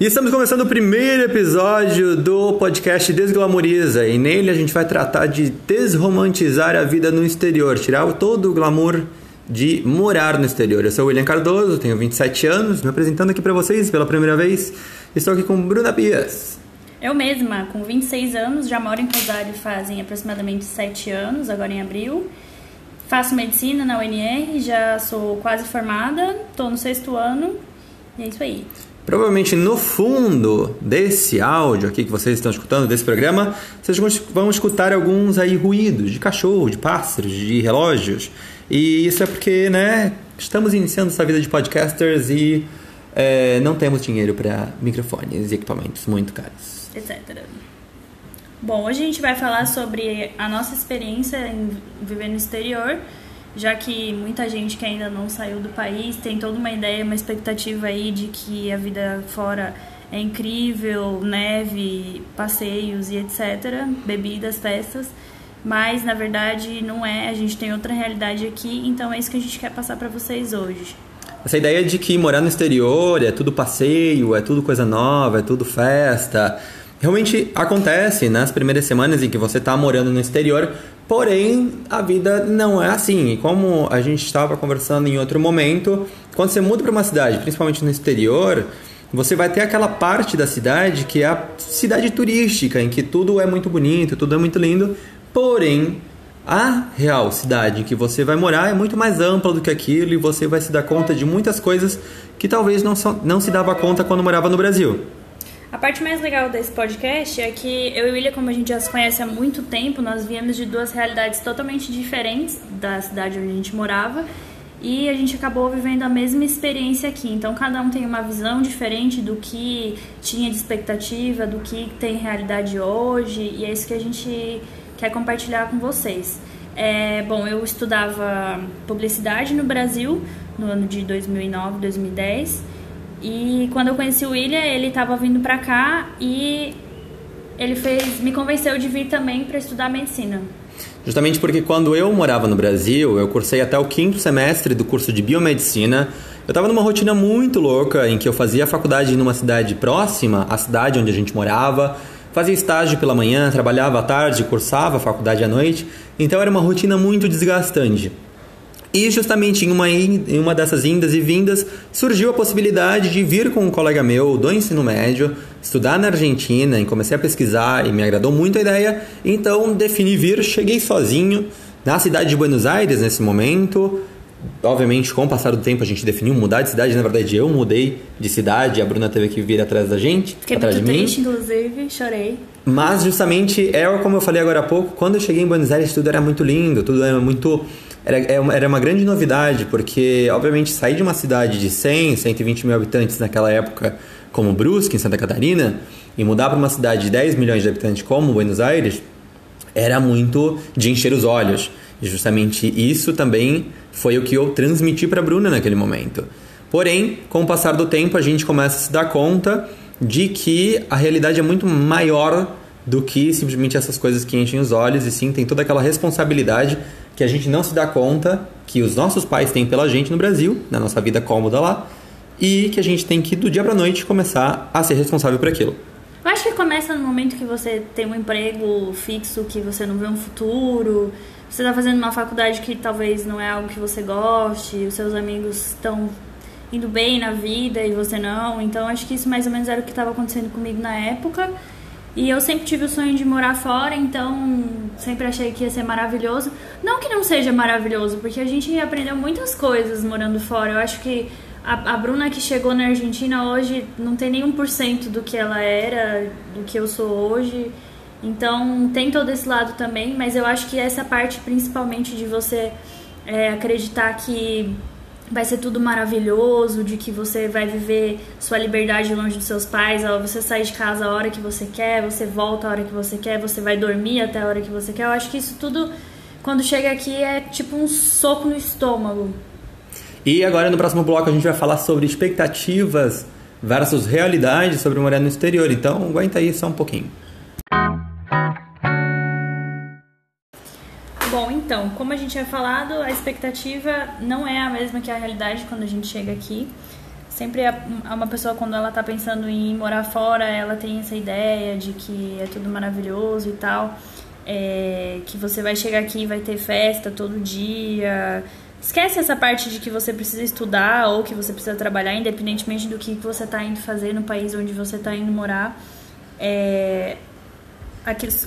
E estamos começando o primeiro episódio do podcast Desglamoriza. E nele a gente vai tratar de desromantizar a vida no exterior, tirar todo o glamour de morar no exterior. Eu sou o William Cardoso, tenho 27 anos, me apresentando aqui para vocês pela primeira vez. Estou aqui com Bruna Bias. Eu mesma, com 26 anos, já moro em Rosário fazem aproximadamente 7 anos, agora em abril. Faço medicina na UNR, já sou quase formada, estou no sexto ano e é isso aí. Provavelmente no fundo desse áudio aqui que vocês estão escutando, desse programa, vocês vão escutar alguns aí ruídos de cachorro, de pássaros, de relógios. E isso é porque, né, estamos iniciando essa vida de podcasters e é, não temos dinheiro para microfones e equipamentos muito caros. Etc. Bom, hoje a gente vai falar sobre a nossa experiência em viver no exterior já que muita gente que ainda não saiu do país tem toda uma ideia, uma expectativa aí de que a vida fora é incrível, neve, passeios e etc, bebidas, festas, mas na verdade não é, a gente tem outra realidade aqui, então é isso que a gente quer passar para vocês hoje. Essa ideia de que morar no exterior é tudo passeio, é tudo coisa nova, é tudo festa, realmente acontece nas primeiras semanas em que você está morando no exterior, Porém, a vida não é assim. E como a gente estava conversando em outro momento, quando você muda para uma cidade, principalmente no exterior, você vai ter aquela parte da cidade que é a cidade turística, em que tudo é muito bonito, tudo é muito lindo. Porém, a real cidade em que você vai morar é muito mais ampla do que aquilo e você vai se dar conta de muitas coisas que talvez não, não se dava conta quando morava no Brasil. A parte mais legal desse podcast é que eu e William, como a gente já se conhece há muito tempo, nós viemos de duas realidades totalmente diferentes da cidade onde a gente morava e a gente acabou vivendo a mesma experiência aqui. Então, cada um tem uma visão diferente do que tinha de expectativa, do que tem realidade hoje, e é isso que a gente quer compartilhar com vocês. É, bom, eu estudava publicidade no Brasil no ano de 2009, 2010 e quando eu conheci o William, ele estava vindo para cá e ele fez, me convenceu de vir também para estudar medicina. Justamente porque quando eu morava no Brasil, eu cursei até o quinto semestre do curso de biomedicina. Eu estava numa rotina muito louca em que eu fazia faculdade numa cidade próxima à cidade onde a gente morava, fazia estágio pela manhã, trabalhava à tarde, cursava a faculdade à noite. Então era uma rotina muito desgastante. E justamente em uma, em uma dessas indas e vindas surgiu a possibilidade de vir com um colega meu do ensino médio, estudar na Argentina e comecei a pesquisar e me agradou muito a ideia, então defini vir, cheguei sozinho na cidade de Buenos Aires nesse momento. Obviamente, com o passar do tempo, a gente definiu mudar de cidade. Na verdade, eu mudei de cidade, a Bruna teve que vir atrás da gente. Fiquei atrás muito de mim. triste, inclusive, chorei. Mas, justamente, é como eu falei agora há pouco, quando eu cheguei em Buenos Aires, tudo era muito lindo, tudo era muito era, é era uma grande novidade, porque, obviamente, sair de uma cidade de 100, 120 mil habitantes naquela época, como Brusque, em Santa Catarina, e mudar para uma cidade de 10 milhões de habitantes como Buenos Aires, era muito de encher os olhos. E justamente isso também foi o que eu transmiti para Bruna naquele momento. Porém, com o passar do tempo, a gente começa a se dar conta de que a realidade é muito maior do que simplesmente essas coisas que enchem os olhos, e sim tem toda aquela responsabilidade que a gente não se dá conta que os nossos pais têm pela gente no Brasil, na nossa vida cômoda lá, e que a gente tem que do dia para noite começar a ser responsável por aquilo. Eu acho que começa no momento que você tem um emprego fixo, que você não vê um futuro, você está fazendo uma faculdade que talvez não é algo que você goste, os seus amigos estão indo bem na vida e você não. Então acho que isso mais ou menos era o que estava acontecendo comigo na época. E eu sempre tive o sonho de morar fora, então sempre achei que ia ser maravilhoso. Não que não seja maravilhoso, porque a gente aprendeu muitas coisas morando fora. Eu acho que a, a Bruna que chegou na Argentina hoje não tem nenhum por cento do que ela era, do que eu sou hoje. Então tem todo esse lado também, mas eu acho que essa parte principalmente de você é, acreditar que vai ser tudo maravilhoso, de que você vai viver sua liberdade longe dos seus pais, você sai de casa a hora que você quer, você volta a hora que você quer, você vai dormir até a hora que você quer. Eu acho que isso tudo, quando chega aqui, é tipo um soco no estômago. E agora no próximo bloco a gente vai falar sobre expectativas versus realidade sobre morar no exterior. Então aguenta aí só um pouquinho. Então, como a gente tinha falado, a expectativa não é a mesma que a realidade quando a gente chega aqui. Sempre é uma pessoa, quando ela tá pensando em morar fora, ela tem essa ideia de que é tudo maravilhoso e tal. É, que você vai chegar aqui e vai ter festa todo dia. Esquece essa parte de que você precisa estudar ou que você precisa trabalhar, independentemente do que você está indo fazer no país onde você está indo morar. É, aqueles,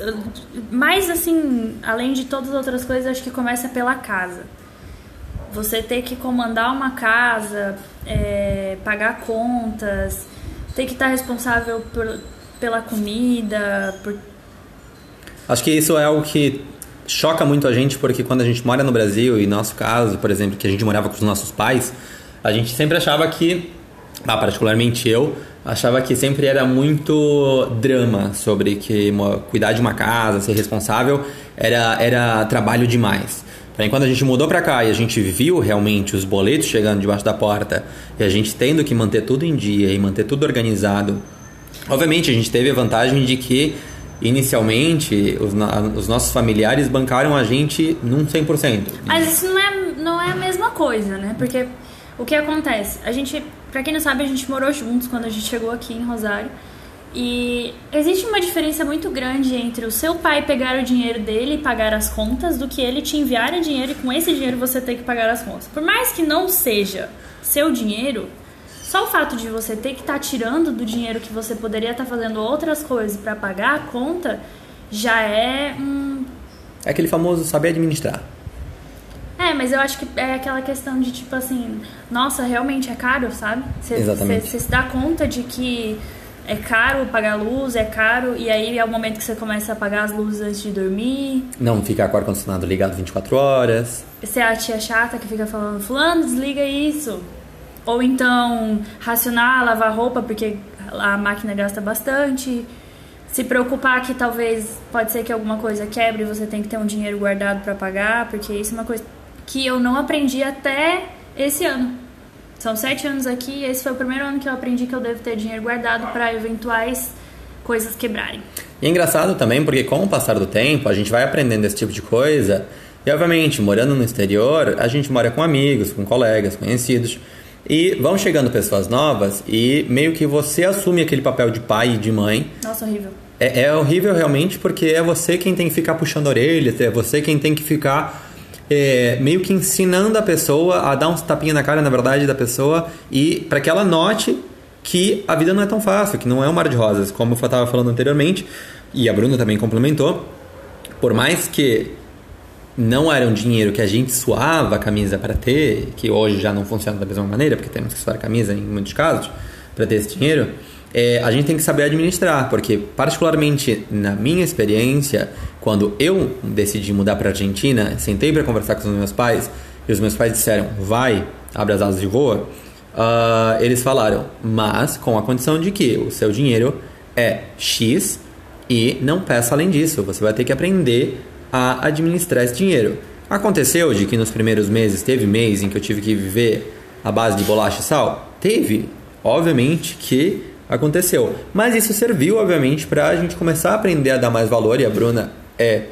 mais assim, além de todas as outras coisas, acho que começa pela casa. Você ter que comandar uma casa, é, pagar contas, ter que estar responsável por, pela comida. Por... Acho que isso é algo que choca muito a gente, porque quando a gente mora no Brasil, e nosso caso, por exemplo, que a gente morava com os nossos pais, a gente sempre achava que, ah, particularmente eu, achava que sempre era muito drama sobre que cuidar de uma casa, ser responsável, era, era trabalho demais. Porém, quando a gente mudou para cá e a gente viu realmente os boletos chegando debaixo da porta e a gente tendo que manter tudo em dia e manter tudo organizado, obviamente a gente teve a vantagem de que inicialmente os, os nossos familiares bancaram a gente num 100%. Mas isso não é, não é a mesma coisa, né? Porque o que acontece? A gente, para quem não sabe, a gente morou juntos quando a gente chegou aqui em Rosário. E existe uma diferença muito grande entre o seu pai pegar o dinheiro dele e pagar as contas do que ele te enviar o dinheiro e com esse dinheiro você ter que pagar as contas. Por mais que não seja seu dinheiro, só o fato de você ter que estar tá tirando do dinheiro que você poderia estar tá fazendo outras coisas para pagar a conta já é um. É aquele famoso saber administrar. É, mas eu acho que é aquela questão de tipo assim, nossa, realmente é caro, sabe? Cê, Exatamente. Você se dá conta de que é caro pagar luz, é caro, e aí é o momento que você começa a apagar as luzes antes de dormir. Não ficar com o ar-condicionado ligado 24 horas. Você é a tia chata que fica falando, fulano, desliga isso. Ou então racionar, lavar roupa, porque a máquina gasta bastante. Se preocupar que talvez pode ser que alguma coisa quebre e você tem que ter um dinheiro guardado para pagar, porque isso é uma coisa que eu não aprendi até esse ano. São sete anos aqui e esse foi o primeiro ano que eu aprendi que eu devo ter dinheiro guardado para eventuais coisas quebrarem. E é engraçado também porque com o passar do tempo a gente vai aprendendo esse tipo de coisa e obviamente morando no exterior a gente mora com amigos, com colegas, conhecidos e vão chegando pessoas novas e meio que você assume aquele papel de pai e de mãe. Nossa, horrível. É, é horrível realmente porque é você quem tem que ficar puxando a orelha, é você quem tem que ficar é, meio que ensinando a pessoa a dar uns tapinhas na cara, na verdade, da pessoa e para que ela note que a vida não é tão fácil, que não é um mar de rosas, como eu estava falando anteriormente e a Bruna também complementou. Por mais que não era um dinheiro que a gente suava a camisa para ter, que hoje já não funciona da mesma maneira, porque temos que suar a camisa em muitos casos para ter esse dinheiro, é, a gente tem que saber administrar, porque particularmente na minha experiência, quando eu decidi mudar para a Argentina, sentei para conversar com os meus pais e os meus pais disseram, vai, abre as asas e voa, uh, eles falaram, mas com a condição de que o seu dinheiro é X e não peça além disso, você vai ter que aprender a administrar esse dinheiro. Aconteceu de que nos primeiros meses teve mês em que eu tive que viver à base de bolacha e sal? Teve. Obviamente que aconteceu. Mas isso serviu, obviamente, para a gente começar a aprender a dar mais valor, e a Bruna é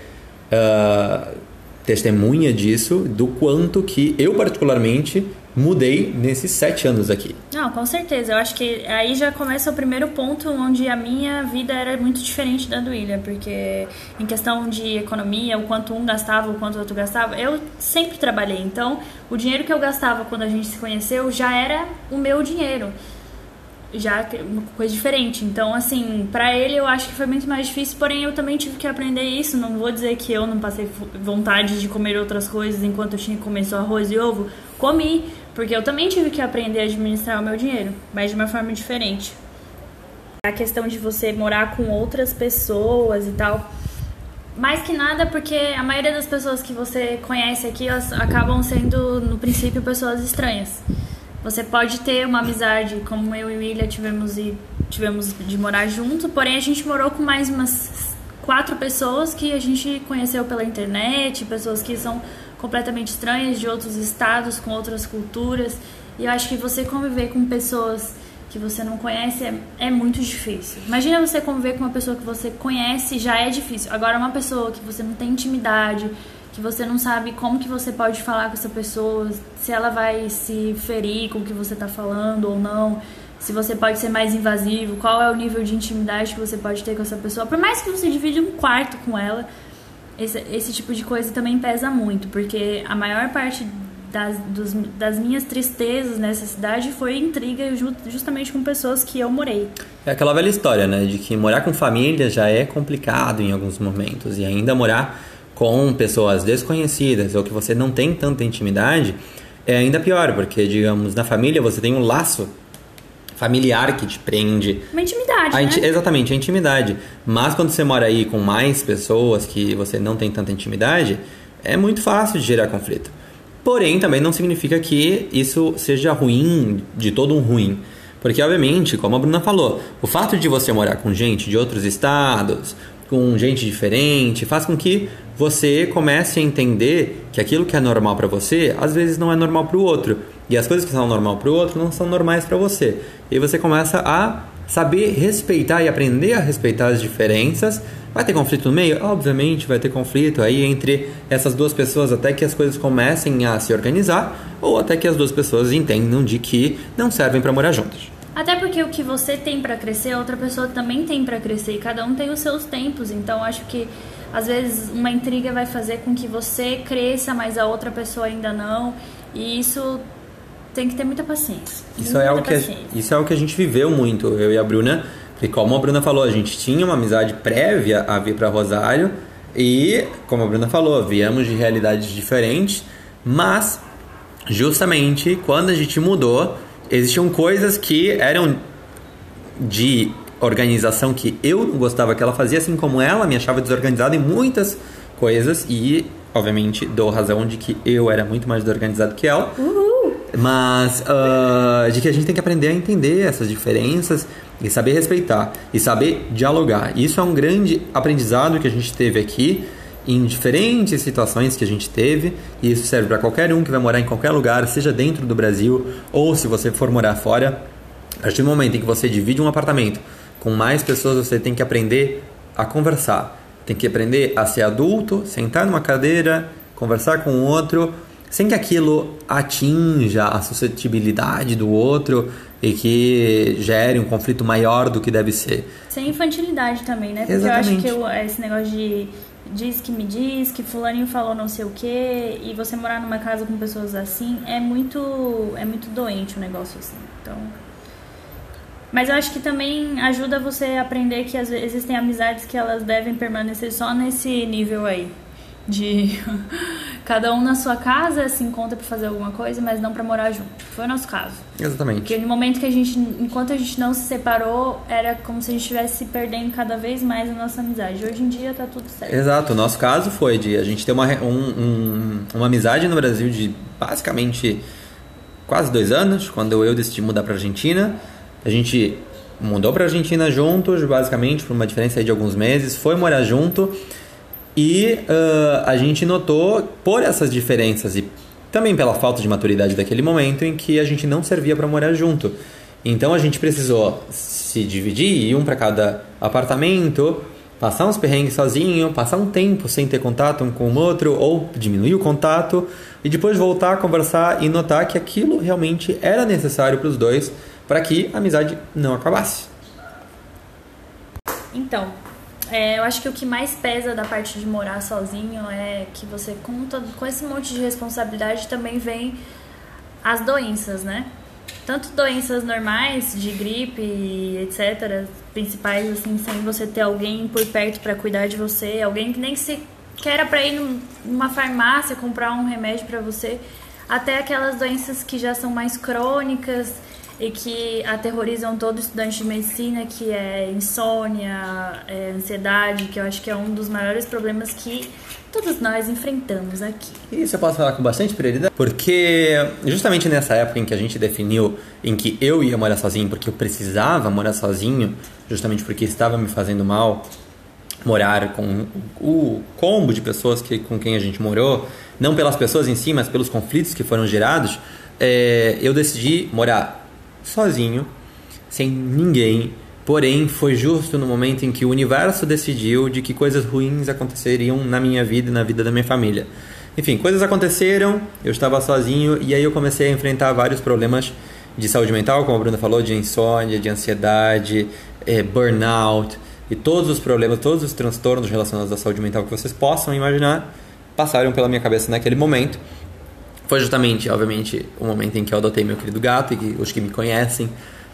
uh, testemunha disso, do quanto que eu, particularmente, mudei nesses sete anos aqui. Não, com certeza. Eu acho que aí já começa o primeiro ponto onde a minha vida era muito diferente da do William, porque em questão de economia, o quanto um gastava, o quanto o outro gastava, eu sempre trabalhei. Então, o dinheiro que eu gastava quando a gente se conheceu já era o meu dinheiro já uma coisa diferente. Então, assim, para ele eu acho que foi muito mais difícil, porém eu também tive que aprender isso. Não vou dizer que eu não passei vontade de comer outras coisas enquanto eu tinha que comer só arroz e ovo. Comi, porque eu também tive que aprender a administrar o meu dinheiro, mas de uma forma diferente. A questão de você morar com outras pessoas e tal. Mais que nada porque a maioria das pessoas que você conhece aqui, elas acabam sendo, no princípio, pessoas estranhas. Você pode ter uma amizade como eu e William tivemos e tivemos de morar junto, porém a gente morou com mais umas quatro pessoas que a gente conheceu pela internet, pessoas que são completamente estranhas de outros estados, com outras culturas. E eu acho que você conviver com pessoas que você não conhece é, é muito difícil. Imagina você conviver com uma pessoa que você conhece, já é difícil. Agora, uma pessoa que você não tem intimidade, que você não sabe como que você pode falar com essa pessoa, se ela vai se ferir com o que você está falando ou não, se você pode ser mais invasivo, qual é o nível de intimidade que você pode ter com essa pessoa. Por mais que você divida um quarto com ela, esse, esse tipo de coisa também pesa muito, porque a maior parte das, dos, das minhas tristezas nessa cidade foi intriga justamente com pessoas que eu morei. É aquela velha história, né? De que morar com família já é complicado em alguns momentos. E ainda morar com pessoas desconhecidas ou que você não tem tanta intimidade é ainda pior, porque, digamos, na família você tem um laço familiar que te prende. Uma intimidade, a inti né? Exatamente, a intimidade. Mas quando você mora aí com mais pessoas que você não tem tanta intimidade, é muito fácil de gerar conflito. Porém, também não significa que isso seja ruim, de todo um ruim. Porque, obviamente, como a Bruna falou, o fato de você morar com gente de outros estados, com gente diferente, faz com que você comece a entender que aquilo que é normal para você, às vezes não é normal para o outro. E as coisas que são normal para o outro não são normais para você. E você começa a saber respeitar e aprender a respeitar as diferenças. Vai ter conflito no meio? Obviamente vai ter conflito aí entre essas duas pessoas até que as coisas comecem a se organizar ou até que as duas pessoas entendam de que não servem para morar juntas. Até porque o que você tem para crescer, a outra pessoa também tem para crescer e cada um tem os seus tempos. Então acho que às vezes uma intriga vai fazer com que você cresça, mas a outra pessoa ainda não. E isso tem que ter muita paciência. Isso muita é o que a, isso é o que a gente viveu muito, eu e a Bruna. Porque como a Bruna falou, a gente tinha uma amizade prévia a vir para Rosário e, como a Bruna falou, viemos de realidades diferentes, mas justamente quando a gente mudou, existiam coisas que eram de organização que eu não gostava que ela fazia, assim como ela me achava desorganizada em muitas coisas e, obviamente, dou razão de que eu era muito mais desorganizado que ela. Uhul. Mas uh, de que a gente tem que aprender a entender essas diferenças e saber respeitar e saber dialogar. Isso é um grande aprendizado que a gente teve aqui em diferentes situações que a gente teve, e isso serve para qualquer um que vai morar em qualquer lugar, seja dentro do Brasil ou se você for morar fora. A partir do momento em que você divide um apartamento com mais pessoas, você tem que aprender a conversar. Tem que aprender a ser adulto, sentar numa cadeira, conversar com o outro, sem que aquilo atinja a suscetibilidade do outro e que gere um conflito maior do que deve ser. Sem infantilidade também, né? Porque Exatamente. eu acho que eu, esse negócio de diz que me diz, que fulaninho falou não sei o quê, e você morar numa casa com pessoas assim é muito é muito doente o um negócio assim. Então, mas eu acho que também ajuda você a aprender que às vezes existem amizades que elas devem permanecer só nesse nível aí de cada um na sua casa se encontra para fazer alguma coisa, mas não para morar junto. Foi o nosso caso. Exatamente. Porque no momento que a gente, enquanto a gente não se separou, era como se a gente estivesse se perdendo cada vez mais a nossa amizade. Hoje em dia tá tudo certo. Exato. O nosso caso foi de a gente ter uma, um, um, uma amizade no Brasil de basicamente quase dois anos, quando eu decidi mudar para Argentina. A gente mudou para Argentina juntos, basicamente, por uma diferença de alguns meses, foi morar junto. E uh, a gente notou, por essas diferenças e também pela falta de maturidade daquele momento, em que a gente não servia para morar junto. Então a gente precisou se dividir, ir um para cada apartamento, passar uns perrengues sozinho, passar um tempo sem ter contato um com o outro, ou diminuir o contato, e depois voltar a conversar e notar que aquilo realmente era necessário para os dois para que a amizade não acabasse. Então, é, eu acho que o que mais pesa da parte de morar sozinho é que você, todo, com esse monte de responsabilidade, também vem as doenças, né? Tanto doenças normais, de gripe, etc., principais, assim, sem você ter alguém por perto para cuidar de você, alguém que nem se quer para ir numa farmácia comprar um remédio para você, até aquelas doenças que já são mais crônicas e que aterrorizam todo estudante de medicina, que é insônia, é ansiedade, que eu acho que é um dos maiores problemas que todos nós enfrentamos aqui. Isso eu posso falar com bastante prioridade, porque justamente nessa época em que a gente definiu em que eu ia morar sozinho, porque eu precisava morar sozinho, justamente porque estava me fazendo mal morar com o combo de pessoas que, com quem a gente morou, não pelas pessoas em si, mas pelos conflitos que foram gerados, é, eu decidi morar sozinho, sem ninguém, Porém, foi justo no momento em que o universo decidiu de que coisas ruins aconteceriam na minha vida e na vida da minha família. Enfim, coisas aconteceram, eu estava sozinho e aí eu comecei a enfrentar vários problemas de saúde mental, como a Bruna falou, de insônia, de ansiedade, é, burnout e todos os problemas, todos os transtornos relacionados à saúde mental que vocês possam imaginar passaram pela minha cabeça naquele momento. Foi justamente, obviamente, o momento em que eu adotei meu querido gato e que os que me conhecem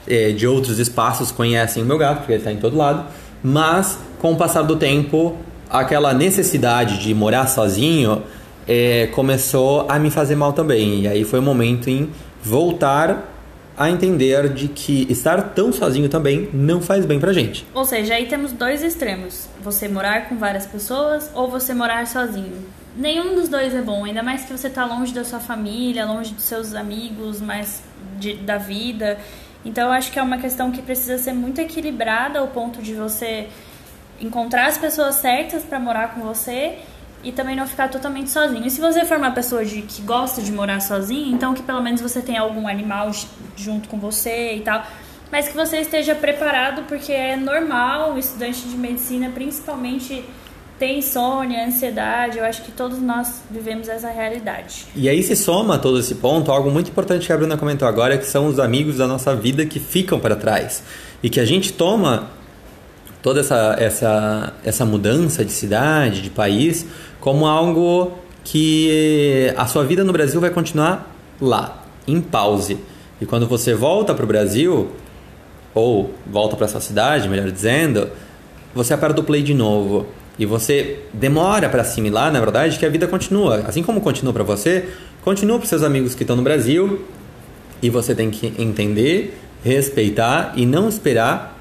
é, de outros espaços conhecem o meu gato, porque ele está em todo lado. Mas, com o passar do tempo, aquela necessidade de morar sozinho é, começou a me fazer mal também. E aí foi o momento em voltar a entender de que estar tão sozinho também não faz bem pra gente. Ou seja, aí temos dois extremos: você morar com várias pessoas ou você morar sozinho. Nenhum dos dois é bom, ainda mais que você tá longe da sua família, longe dos seus amigos, mais de, da vida. Então eu acho que é uma questão que precisa ser muito equilibrada ao ponto de você encontrar as pessoas certas para morar com você e também não ficar totalmente sozinho. E se você for uma pessoa de, que gosta de morar sozinho, então que pelo menos você tenha algum animal junto com você e tal, mas que você esteja preparado, porque é normal um estudante de medicina, principalmente tem insônia, ansiedade, eu acho que todos nós vivemos essa realidade. E aí se soma todo esse ponto, algo muito importante que a Bruna comentou agora, que são os amigos da nossa vida que ficam para trás. E que a gente toma toda essa, essa, essa mudança de cidade, de país, como algo que a sua vida no Brasil vai continuar lá, em pause. E quando você volta para o Brasil, ou volta para sua cidade, melhor dizendo, você aperta o play de novo. E você demora para assimilar, na verdade, que a vida continua. Assim como continua para você, continua para seus amigos que estão no Brasil. E você tem que entender, respeitar e não esperar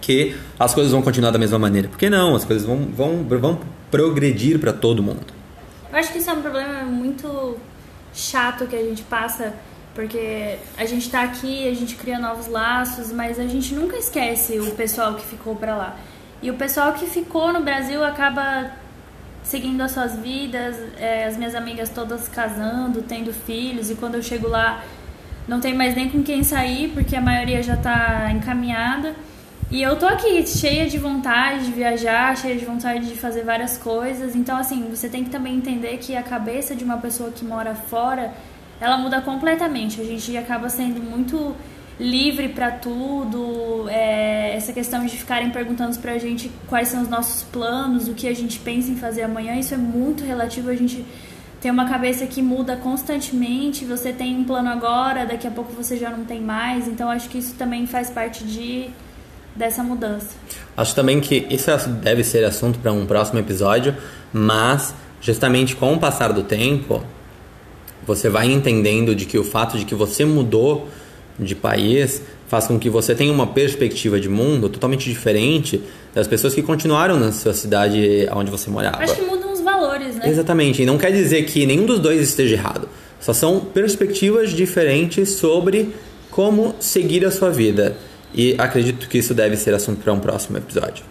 que as coisas vão continuar da mesma maneira. Porque não, as coisas vão, vão, vão progredir para todo mundo. Eu acho que isso é um problema muito chato que a gente passa, porque a gente está aqui, a gente cria novos laços, mas a gente nunca esquece o pessoal que ficou para lá. E o pessoal que ficou no Brasil acaba seguindo as suas vidas, é, as minhas amigas todas casando, tendo filhos, e quando eu chego lá não tem mais nem com quem sair, porque a maioria já está encaminhada. E eu tô aqui cheia de vontade de viajar, cheia de vontade de fazer várias coisas. Então, assim, você tem que também entender que a cabeça de uma pessoa que mora fora, ela muda completamente. A gente acaba sendo muito livre para tudo. É, essa questão de ficarem perguntando pra gente quais são os nossos planos, o que a gente pensa em fazer amanhã, isso é muito relativo. A gente tem uma cabeça que muda constantemente. Você tem um plano agora, daqui a pouco você já não tem mais. Então, acho que isso também faz parte de dessa mudança. Acho também que isso é deve ser assunto para um próximo episódio, mas justamente com o passar do tempo, você vai entendendo de que o fato de que você mudou de país faz com que você tenha uma perspectiva de mundo totalmente diferente das pessoas que continuaram na sua cidade onde você morava. Acho que mudam os valores, né? Exatamente. E não quer dizer que nenhum dos dois esteja errado. Só são perspectivas diferentes sobre como seguir a sua vida. E acredito que isso deve ser assunto para um próximo episódio.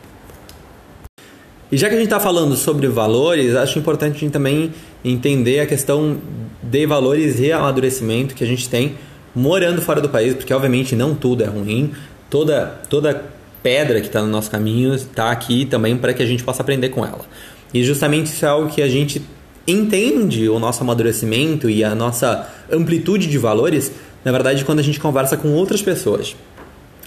E já que a gente está falando sobre valores, acho importante a gente também entender a questão de valores e amadurecimento que a gente tem morando fora do país, porque obviamente não tudo é ruim, toda, toda pedra que está no nosso caminho está aqui também para que a gente possa aprender com ela. E justamente isso é algo que a gente entende o nosso amadurecimento e a nossa amplitude de valores, na verdade, quando a gente conversa com outras pessoas.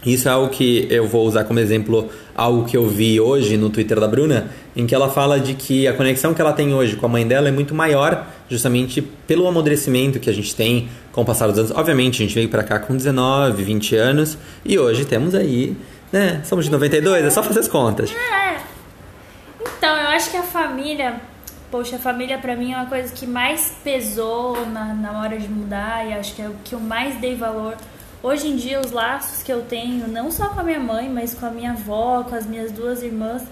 Isso é algo que eu vou usar como exemplo, algo que eu vi hoje no Twitter da Bruna, em que ela fala de que a conexão que ela tem hoje com a mãe dela é muito maior, justamente pelo amadurecimento que a gente tem com o passar dos anos. Obviamente, a gente veio para cá com 19, 20 anos e hoje temos aí, né? Somos de 92, é só fazer as contas. É. Então, eu acho que a família, poxa, a família para mim é uma coisa que mais pesou na, na hora de mudar e acho que é o que eu mais dei valor Hoje em dia, os laços que eu tenho, não só com a minha mãe, mas com a minha avó, com as minhas duas irmãs,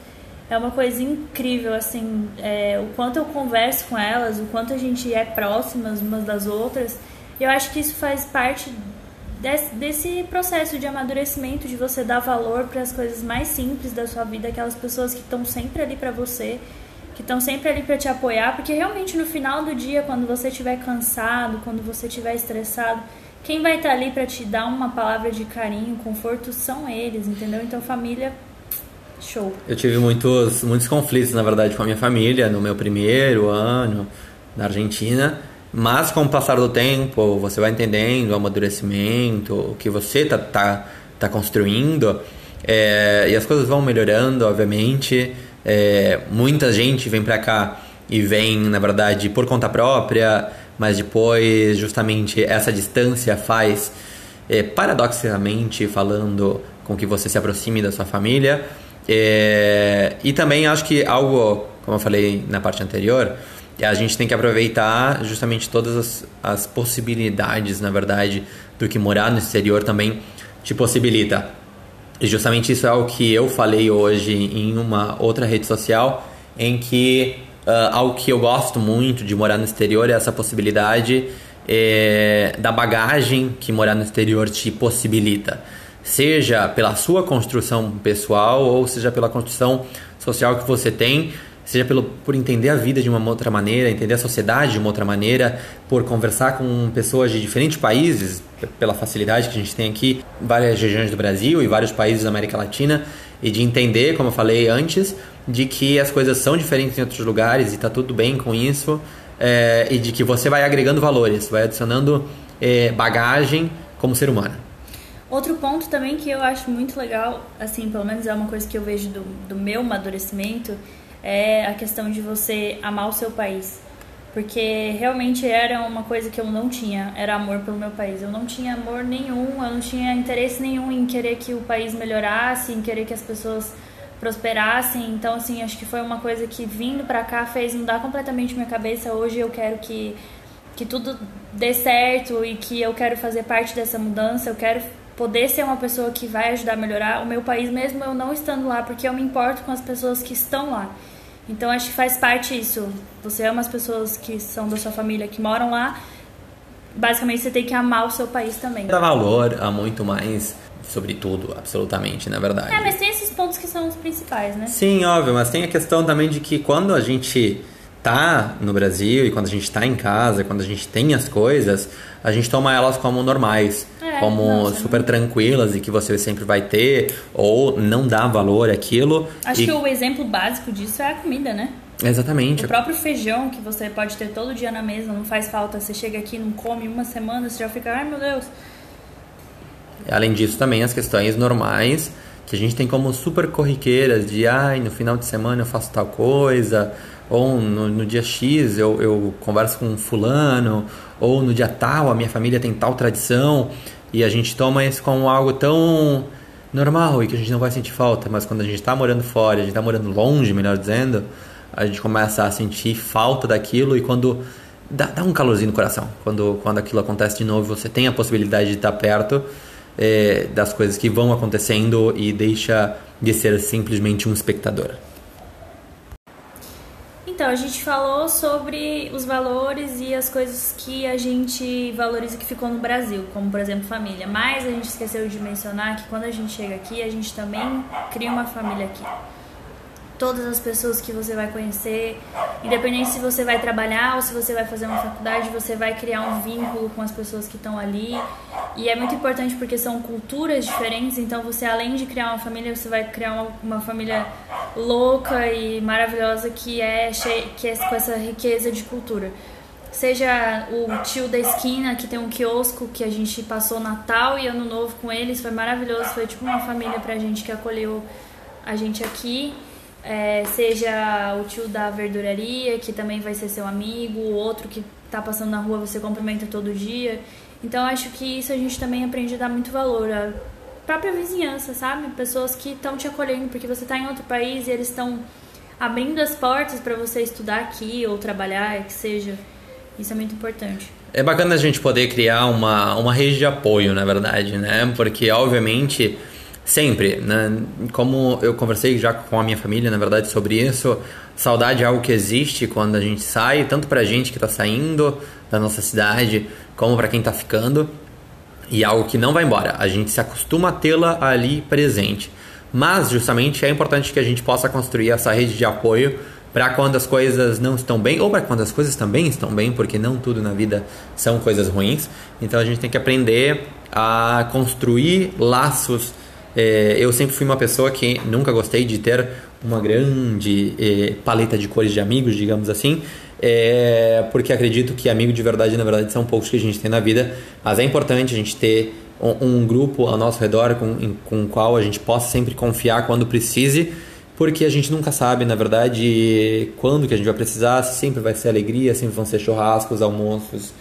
é uma coisa incrível, assim, é, o quanto eu converso com elas, o quanto a gente é próximas umas das outras. Eu acho que isso faz parte desse, desse processo de amadurecimento, de você dar valor para as coisas mais simples da sua vida, aquelas pessoas que estão sempre ali para você, que estão sempre ali para te apoiar, porque realmente no final do dia, quando você estiver cansado, quando você estiver estressado, quem vai estar ali para te dar uma palavra de carinho, conforto, são eles, entendeu? Então, família, show. Eu tive muitos, muitos conflitos, na verdade, com a minha família no meu primeiro ano na Argentina. Mas com o passar do tempo, você vai entendendo o amadurecimento, o que você tá, tá, tá construindo, é, e as coisas vão melhorando, obviamente. É, muita gente vem pra cá e vem, na verdade, por conta própria, mas depois, justamente, essa distância faz, é, paradoxalmente falando, com que você se aproxime da sua família. É, e também acho que algo, como eu falei na parte anterior, e a gente tem que aproveitar justamente todas as, as possibilidades, na verdade, do que morar no exterior também te possibilita. E justamente isso é o que eu falei hoje em uma outra rede social, em que uh, algo que eu gosto muito de morar no exterior é essa possibilidade é, da bagagem que morar no exterior te possibilita. Seja pela sua construção pessoal ou seja pela construção social que você tem seja pelo, por entender a vida de uma outra maneira, entender a sociedade de uma outra maneira, por conversar com pessoas de diferentes países, pela facilidade que a gente tem aqui, várias regiões do Brasil e vários países da América Latina, e de entender, como eu falei antes, de que as coisas são diferentes em outros lugares e está tudo bem com isso, é, e de que você vai agregando valores, vai adicionando é, bagagem como ser humano. Outro ponto também que eu acho muito legal, assim, pelo menos é uma coisa que eu vejo do, do meu amadurecimento, é a questão de você amar o seu país. Porque realmente era uma coisa que eu não tinha, era amor pelo meu país. Eu não tinha amor nenhum, eu não tinha interesse nenhum em querer que o país melhorasse, em querer que as pessoas prosperassem. Então, assim, acho que foi uma coisa que vindo pra cá fez mudar completamente minha cabeça. Hoje eu quero que, que tudo dê certo e que eu quero fazer parte dessa mudança. Eu quero poder ser uma pessoa que vai ajudar a melhorar o meu país, mesmo eu não estando lá, porque eu me importo com as pessoas que estão lá. Então acho que faz parte isso. Você ama as pessoas que são da sua família, que moram lá. Basicamente você tem que amar o seu país também. Dá valor a muito mais sobre tudo, absolutamente, na verdade. É, mas tem esses pontos que são os principais, né? Sim, óbvio, mas tem a questão também de que quando a gente tá no Brasil e quando a gente tá em casa, quando a gente tem as coisas, a gente toma elas como normais, é, como nossa, super não... tranquilas e que você sempre vai ter, ou não dá valor àquilo. Acho e... que o exemplo básico disso é a comida, né? Exatamente. O próprio feijão que você pode ter todo dia na mesa, não faz falta. Você chega aqui, não come uma semana, você já fica, ai meu Deus. Além disso, também as questões normais que a gente tem como super corriqueiras de, ai, no final de semana eu faço tal coisa, ou no, no dia X eu, eu converso com um fulano, ou no dia tal a minha família tem tal tradição, e a gente toma isso como algo tão normal e que a gente não vai sentir falta, mas quando a gente está morando fora, a gente está morando longe, melhor dizendo, a gente começa a sentir falta daquilo e quando dá, dá um calorzinho no coração, quando, quando aquilo acontece de novo, você tem a possibilidade de estar perto é, das coisas que vão acontecendo e deixa de ser simplesmente um espectador. Então, a gente falou sobre os valores e as coisas que a gente valoriza que ficou no Brasil, como por exemplo família. Mas a gente esqueceu de mencionar que quando a gente chega aqui, a gente também cria uma família aqui todas as pessoas que você vai conhecer, independente se você vai trabalhar ou se você vai fazer uma faculdade, você vai criar um vínculo com as pessoas que estão ali. E é muito importante porque são culturas diferentes, então você além de criar uma família, você vai criar uma, uma família louca e maravilhosa que é cheia, que é com essa riqueza de cultura. Seja o tio da esquina que tem um quiosco que a gente passou Natal e Ano Novo com eles, foi maravilhoso, foi tipo uma família pra gente que acolheu a gente aqui é, seja o tio da verduraria, que também vai ser seu amigo, o outro que tá passando na rua você cumprimenta todo dia. Então acho que isso a gente também aprende a dar muito valor. A própria vizinhança, sabe? Pessoas que estão te acolhendo porque você está em outro país e eles estão abrindo as portas para você estudar aqui ou trabalhar, que seja. Isso é muito importante. É bacana a gente poder criar uma, uma rede de apoio, na verdade, né? Porque, obviamente, Sempre, né? Como eu conversei já com a minha família, na verdade, sobre isso, saudade é algo que existe quando a gente sai, tanto pra gente que tá saindo da nossa cidade, como para quem tá ficando, e é algo que não vai embora. A gente se acostuma a tê-la ali presente. Mas, justamente, é importante que a gente possa construir essa rede de apoio para quando as coisas não estão bem ou para quando as coisas também estão bem, porque não tudo na vida são coisas ruins. Então a gente tem que aprender a construir laços. É, eu sempre fui uma pessoa que nunca gostei de ter uma grande é, paleta de cores de amigos, digamos assim, é, porque acredito que amigo de verdade, na verdade, são poucos que a gente tem na vida, mas é importante a gente ter um, um grupo ao nosso redor com, com o qual a gente possa sempre confiar quando precise, porque a gente nunca sabe, na verdade, quando que a gente vai precisar, se sempre vai ser alegria, sempre vão ser churrascos, almoços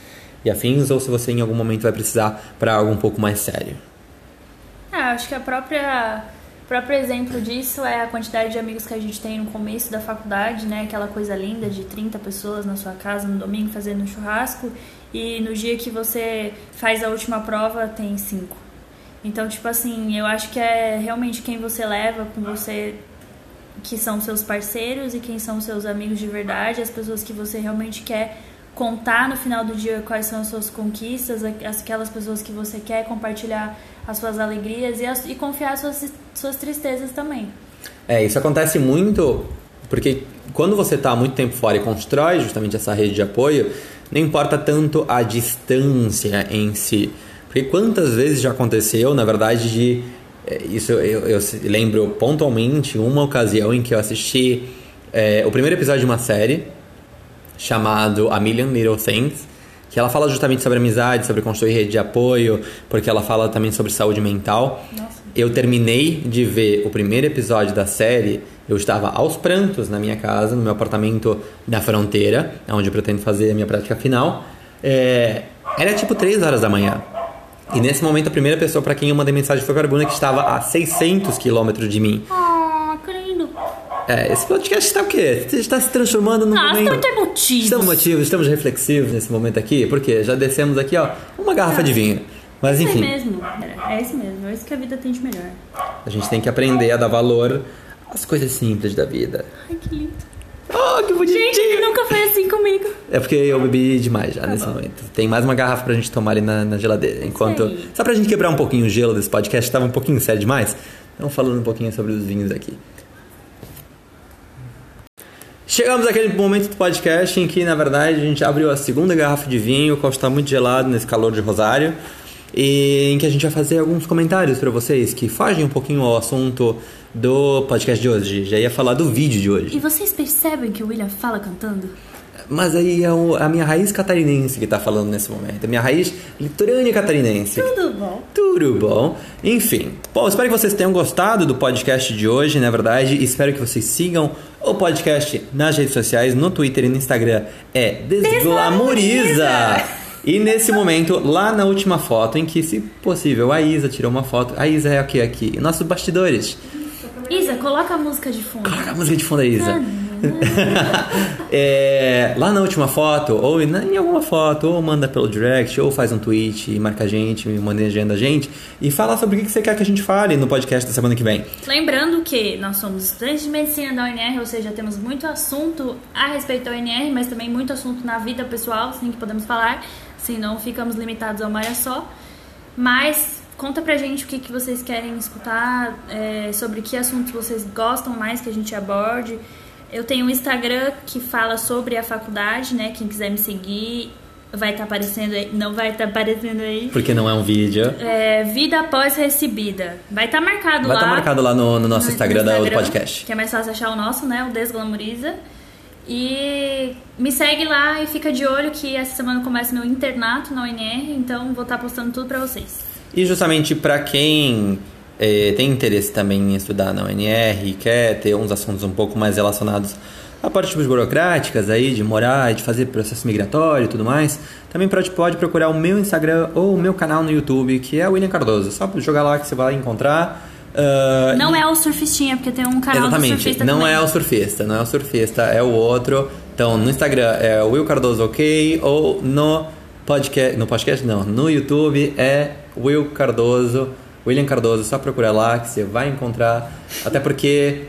e afins, ou se você em algum momento vai precisar para algo um pouco mais sério. Acho que a própria próprio exemplo disso é a quantidade de amigos que a gente tem no começo da faculdade, né? Aquela coisa linda de 30 pessoas na sua casa no domingo fazendo um churrasco e no dia que você faz a última prova tem cinco. Então, tipo assim, eu acho que é realmente quem você leva com você que são seus parceiros e quem são seus amigos de verdade, as pessoas que você realmente quer contar no final do dia quais são as suas conquistas, aquelas pessoas que você quer compartilhar as suas alegrias e, as, e confiar as suas, suas tristezas também. É, isso acontece muito porque quando você está muito tempo fora e constrói justamente essa rede de apoio, não importa tanto a distância em si. Porque quantas vezes já aconteceu, na verdade, de. É, isso eu, eu lembro pontualmente uma ocasião em que eu assisti é, o primeiro episódio de uma série chamado A Million Little Things que ela fala justamente sobre amizade, sobre construir rede de apoio, porque ela fala também sobre saúde mental. Nossa. Eu terminei de ver o primeiro episódio da série, eu estava aos prantos na minha casa, no meu apartamento da fronteira, onde eu pretendo fazer a minha prática final. É, era tipo 3 horas da manhã. E nesse momento a primeira pessoa para quem eu mandei mensagem foi a Bruna, que estava a 600 quilômetros de mim. É, esse podcast está o quê? Está se transformando num Nossa, momento... estamos emotivos. Estamos emotivos, estamos reflexivos nesse momento aqui, porque já descemos aqui, ó, uma garrafa de vinho. Mas enfim. É mesmo, é isso mesmo, é isso que a vida tem de melhor. A gente tem que aprender a dar valor às coisas simples da vida. Ai, que lindo. Oh, que bonitinho! Gente, nunca foi assim comigo. É porque eu bebi demais já tá nesse bom. momento. Tem mais uma garrafa pra gente tomar ali na, na geladeira. Enquanto. Só pra gente quebrar um pouquinho o gelo desse podcast, tava um pouquinho sério demais. Então falando um pouquinho sobre os vinhos aqui. Chegamos àquele momento do podcast em que, na verdade, a gente abriu a segunda garrafa de vinho, o qual está muito gelado nesse calor de Rosário, e em que a gente vai fazer alguns comentários para vocês que fogem um pouquinho ao assunto do podcast de hoje. Já ia falar do vídeo de hoje. E vocês percebem que o William fala cantando? Mas aí é a minha raiz catarinense que está falando nesse momento. A minha raiz litorânea catarinense. Tudo bom. Tudo bom. Enfim. Bom, espero que vocês tenham gostado do podcast de hoje, na verdade. Espero que vocês sigam o podcast nas redes sociais, no Twitter e no Instagram. É Desglamoriza! E nesse momento, lá na última foto, em que, se possível, a Isa tirou uma foto. A Isa é aqui, aqui. Nossos bastidores. Isa, coloca a música de fundo. Coloca a música de fundo da Isa. Ah, é, lá na última foto, ou em alguma foto, ou manda pelo direct, ou faz um tweet e marca a gente, manda a gente, e fala sobre o que você quer que a gente fale no podcast da semana que vem. Lembrando que nós somos estudantes de medicina da UNR, ou seja, temos muito assunto a respeito da UNR, mas também muito assunto na vida pessoal, assim que podemos falar, senão ficamos limitados a uma área só. Mas conta pra gente o que, que vocês querem escutar, é, sobre que assuntos vocês gostam mais que a gente aborde. Eu tenho um Instagram que fala sobre a faculdade, né? Quem quiser me seguir vai estar tá aparecendo aí. Não vai estar tá aparecendo aí. Porque não é um vídeo. É, vida após recebida. Vai estar tá marcado vai lá. Vai estar marcado lá no, no nosso no, Instagram, no Instagram do podcast. Que é mais fácil achar o nosso, né? O Desglamoriza. E me segue lá e fica de olho que essa semana começa meu internato na UNR, então vou estar postando tudo para vocês. E justamente para quem é, tem interesse também em estudar na UNR quer ter uns assuntos um pouco mais relacionados a partes burocráticas aí, de morar, de fazer processo migratório e tudo mais, também pode, pode procurar o meu Instagram ou o meu canal no YouTube, que é William Cardoso. Só jogar lá que você vai encontrar. Uh, não e... é o surfistinha, porque tem um canal Exatamente, surfista não também. é o surfista, não é o surfista, é o outro. Então, no Instagram é Will Cardoso OK, ou no podcast, no podcast não, no YouTube é Will Cardoso William Cardoso, só procurar lá que você vai encontrar. Até porque,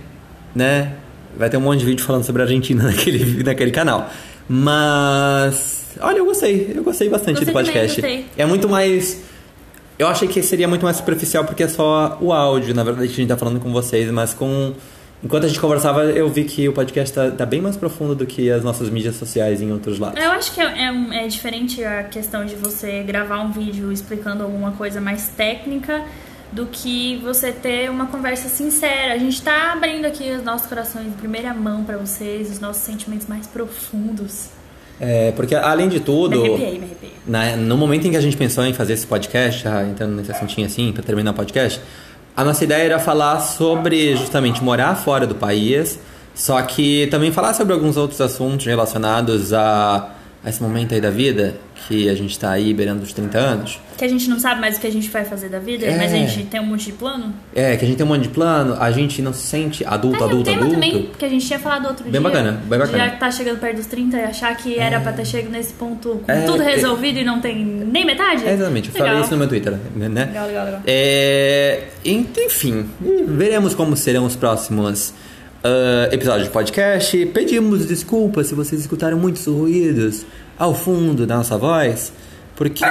né, vai ter um monte de vídeo falando sobre a Argentina naquele, naquele canal. Mas, olha, eu gostei, eu gostei bastante gostei do podcast. Também, é muito mais. Eu achei que seria muito mais superficial porque é só o áudio, na verdade, a gente tá falando com vocês, mas com enquanto a gente conversava, eu vi que o podcast tá, tá bem mais profundo do que as nossas mídias sociais em outros lados. Eu acho que é, é, é diferente a questão de você gravar um vídeo explicando alguma coisa mais técnica do que você ter uma conversa sincera. A gente tá abrindo aqui os nossos corações em primeira mão pra vocês, os nossos sentimentos mais profundos. É, porque além de Me tudo, arrepiei, me arrepiei. na- no momento em que a gente pensou em fazer esse podcast, já entrando nesse assuntinho assim, pra terminar o podcast, a nossa ideia era falar sobre justamente morar fora do país, só que também falar sobre alguns outros assuntos relacionados a, a esse momento aí da vida, que a gente tá aí beirando os 30 anos. Que a gente não sabe mais o que a gente vai fazer da vida, É. mas a gente tem um monte de plano. É, que a gente tem um monte de plano, a gente não se sente adulto, Tá aí um adulto, tema adulto. também que a gente tinha falado outro Bem dia. bacana, bem bacana. Já tá chegando perto dos 30 e achar que era pra ter chegado nesse ponto com É, tudo é- resolvido e não tem nem metade. É, exatamente, eu Legal. falei isso no meu Twitter, né? Legal, legal, legal. É, enfim, veremos como serão os próximos ah, episódios de podcast. Pedimos desculpas se vocês escutaram muitos ruídos ao fundo da nossa voz, porque,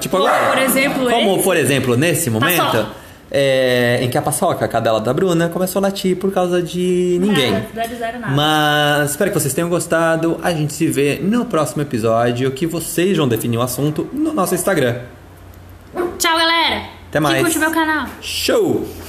tipo agora, Por exemplo, como esse. por exemplo nesse momento, é, em que a paçoca, a cadela da Bruna, começou a latir por causa de ninguém. Nada, nada. Mas espero que vocês tenham gostado. A gente se vê no próximo episódio, que vocês vão definir o assunto no nosso Instagram. Tchau, galera. Até mais. E curte meu canal. Show!